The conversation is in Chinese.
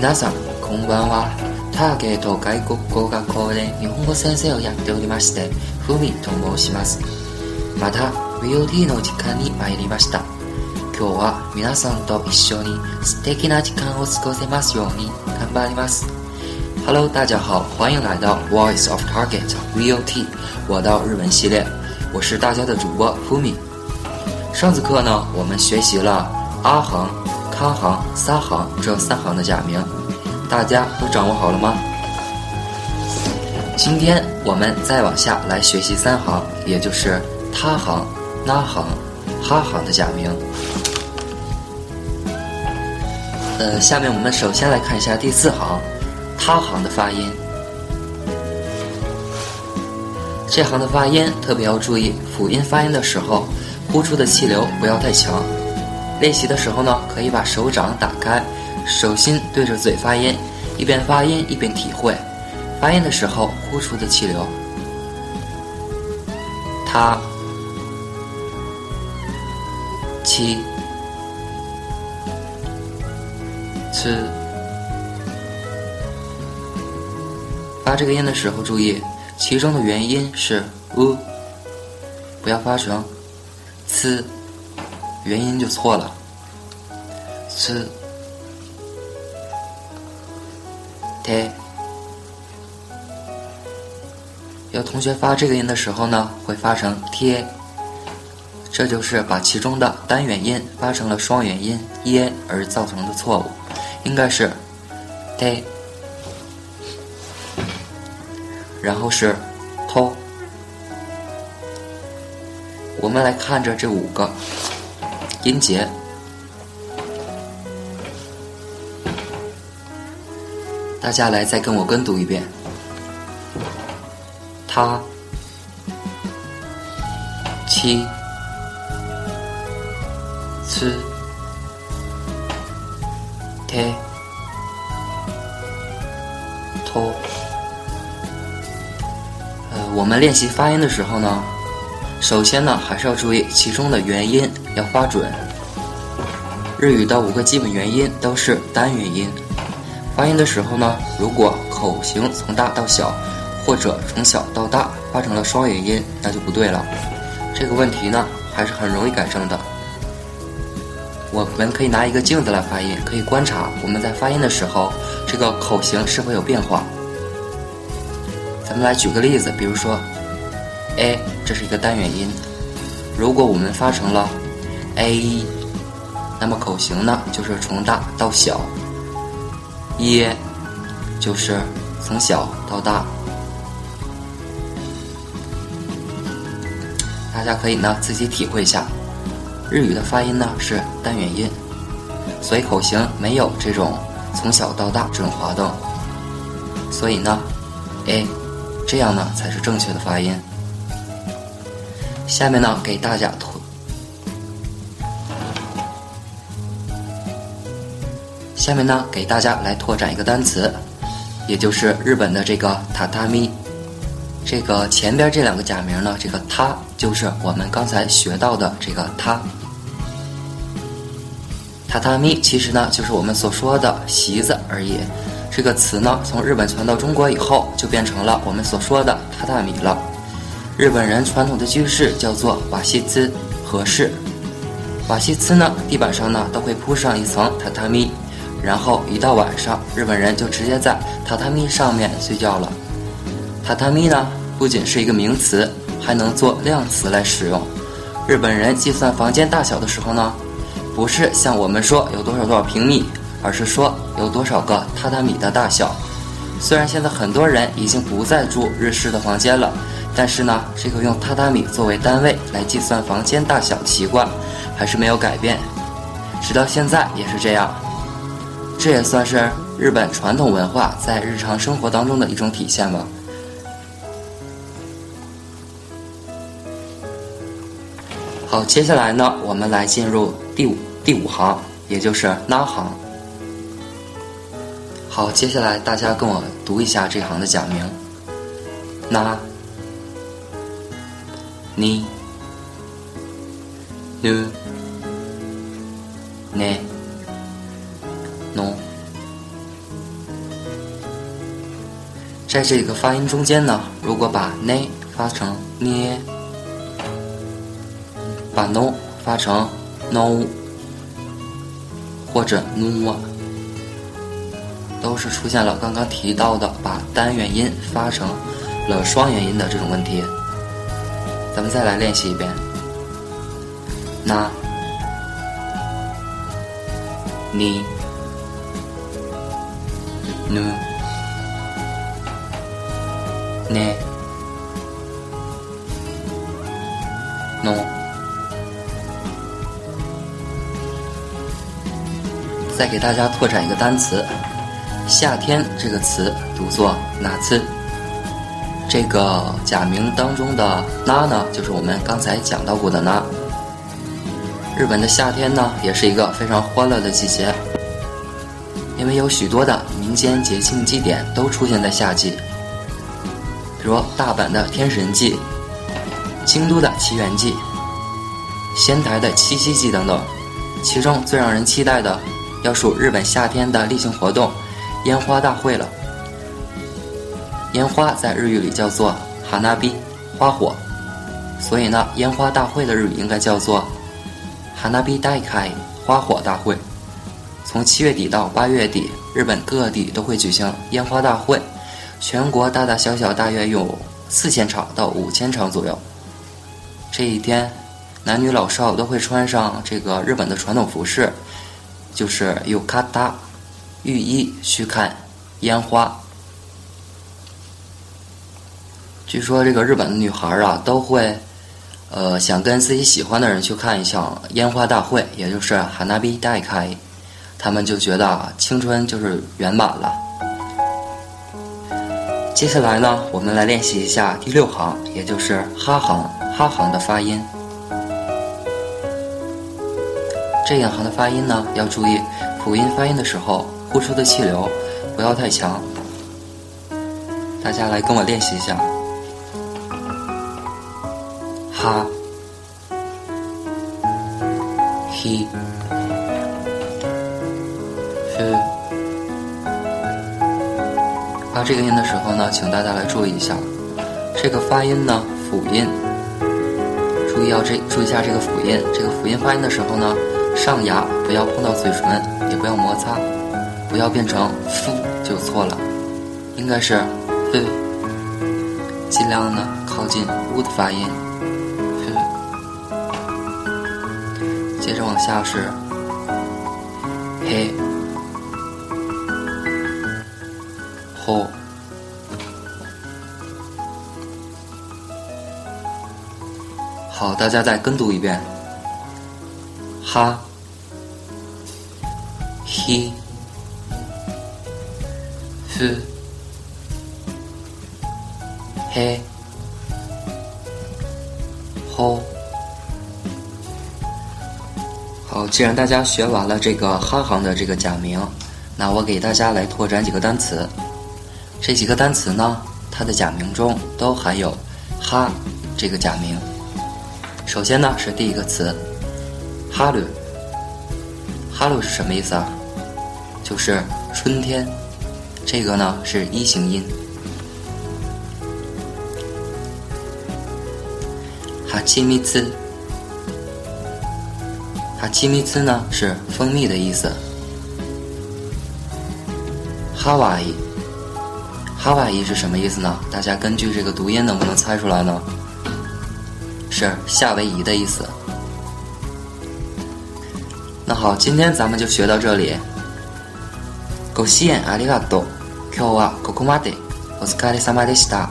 皆さん、こんばんは。ターゲート外国語学校で日本語先生をやっておりまして、ふみと申します。また、VOD の時間に参りました。今日は皆さんと一緒に素敵な時間を過ごせますように頑張ります。Hello，大家好，欢迎来到 Voice of Target VOT 我到日文系列，我是大家的主播 Fumi。上次课呢，我们学习了阿行、卡行、撒行这三行的假名，大家都掌握好了吗？今天我们再往下来学习三行，也就是他行、那行、哈行的假名。呃，下面我们首先来看一下第四行，他行的发音。这行的发音特别要注意，辅音发音的时候，呼出的气流不要太强。练习的时候呢，可以把手掌打开，手心对着嘴发音，一边发音一边体会。发音的时候呼出的气流，他、七、吃。发这个音的时候注意，其中的元音是 u，不要发成呲元音就错了。呲、t。有同学发这个音的时候呢，会发成贴，这就是把其中的单元音发成了双元音耶而造成的错误，应该是 t，然后是 to。我们来看着这五个音节，大家来再跟我跟读一遍。他、七、次、贴、托。呃，我们练习发音的时候呢，首先呢还是要注意其中的元音要发准。日语的五个基本元音都是单元音，发音的时候呢，如果口型从大到小。或者从小到大发成了双元音，那就不对了。这个问题呢，还是很容易改正的。我们可以拿一个镜子来发音，可以观察我们在发音的时候，这个口型是否有变化。咱们来举个例子，比如说，a，这是一个单元音，如果我们发成了 a，那么口型呢就是从大到小，一，就是从小到大。大家可以呢自己体会一下，日语的发音呢是单元音，所以口型没有这种从小到大这种滑动，所以呢，a，这样呢才是正确的发音。下面呢给大家下面呢给大家来拓展一个单词，也就是日本的这个榻榻米。这个前边这两个假名呢，这个它就是我们刚才学到的这个它。榻榻米其实呢就是我们所说的席子而已。这个词呢从日本传到中国以后，就变成了我们所说的榻榻米了。日本人传统的居室叫做瓦西兹和室。瓦西兹呢地板上呢都会铺上一层榻榻米，然后一到晚上，日本人就直接在榻榻米上面睡觉了。榻榻米呢，不仅是一个名词，还能做量词来使用。日本人计算房间大小的时候呢，不是像我们说有多少多少平米，而是说有多少个榻榻米的大小。虽然现在很多人已经不再住日式的房间了，但是呢，这个用榻榻米作为单位来计算房间大小的习惯还是没有改变，直到现在也是这样。这也算是日本传统文化在日常生活当中的一种体现吧。好，接下来呢，我们来进入第五第五行，也就是那行。好，接下来大家跟我读一下这行的假名：那、你、nu、ne、n、在这个发音中间呢，如果把 ne 发成 ne，把 no 发成 no，或者 nu，都是出现了刚刚提到的把单元音发成了双元音的这种问题。咱们再来练习一遍。那、你、nu。呢，no，再给大家拓展一个单词，夏天这个词读作哪次？这个假名当中的那呢，就是我们刚才讲到过的那。日本的夏天呢，也是一个非常欢乐的季节，因为有许多的民间节庆祭典都出现在夏季。比如大阪的天神祭、京都的奇缘祭、仙台的七夕祭等等，其中最让人期待的，要数日本夏天的例行活动——烟花大会了。烟花在日语里叫做“哈纳比”，花火，所以呢，烟花大会的日语应该叫做“哈纳比大开”，花火大会。从七月底到八月底，日本各地都会举行烟花大会。全国大大小小大约有四千场到五千场左右。这一天，男女老少都会穿上这个日本的传统服饰，就是 yukata 浴衣去看烟花。据说这个日本的女孩啊，都会呃想跟自己喜欢的人去看一场烟花大会，也就是 hanabi 大开，他们就觉得青春就是圆满了。接下来呢，我们来练习一下第六行，也就是哈行哈行的发音。这两行的发音呢，要注意辅音发音的时候，呼出的气流不要太强。大家来跟我练习一下，哈，he。发这个音的时候呢，请大家来注意一下，这个发音呢辅音，注意要这注意一下这个辅音。这个辅音发音的时候呢，上牙不要碰到嘴唇，也不要摩擦，不要变成 f 就错了，应该是 f，尽量呢靠近 u 的发音。接着往下是嘿。好，大家再跟读一遍。哈，he，夫，嘿，吼。好，既然大家学完了这个哈行的这个假名，那我给大家来拓展几个单词。这几个单词呢，它的假名中都含有“哈”这个假名。首先呢是第一个词，哈鲁。哈鲁是什么意思啊？就是春天。这个呢是一形音。哈奇米兹。哈奇米兹呢是蜂蜜的意思。哈瓦伊。哈瓦伊是什么意思呢？大家根据这个读音能不能猜出来呢？是夏威夷的意思。那好，今天咱们就学到这里。ご支援ありがとう。今日はここまで。お疲れ様でした。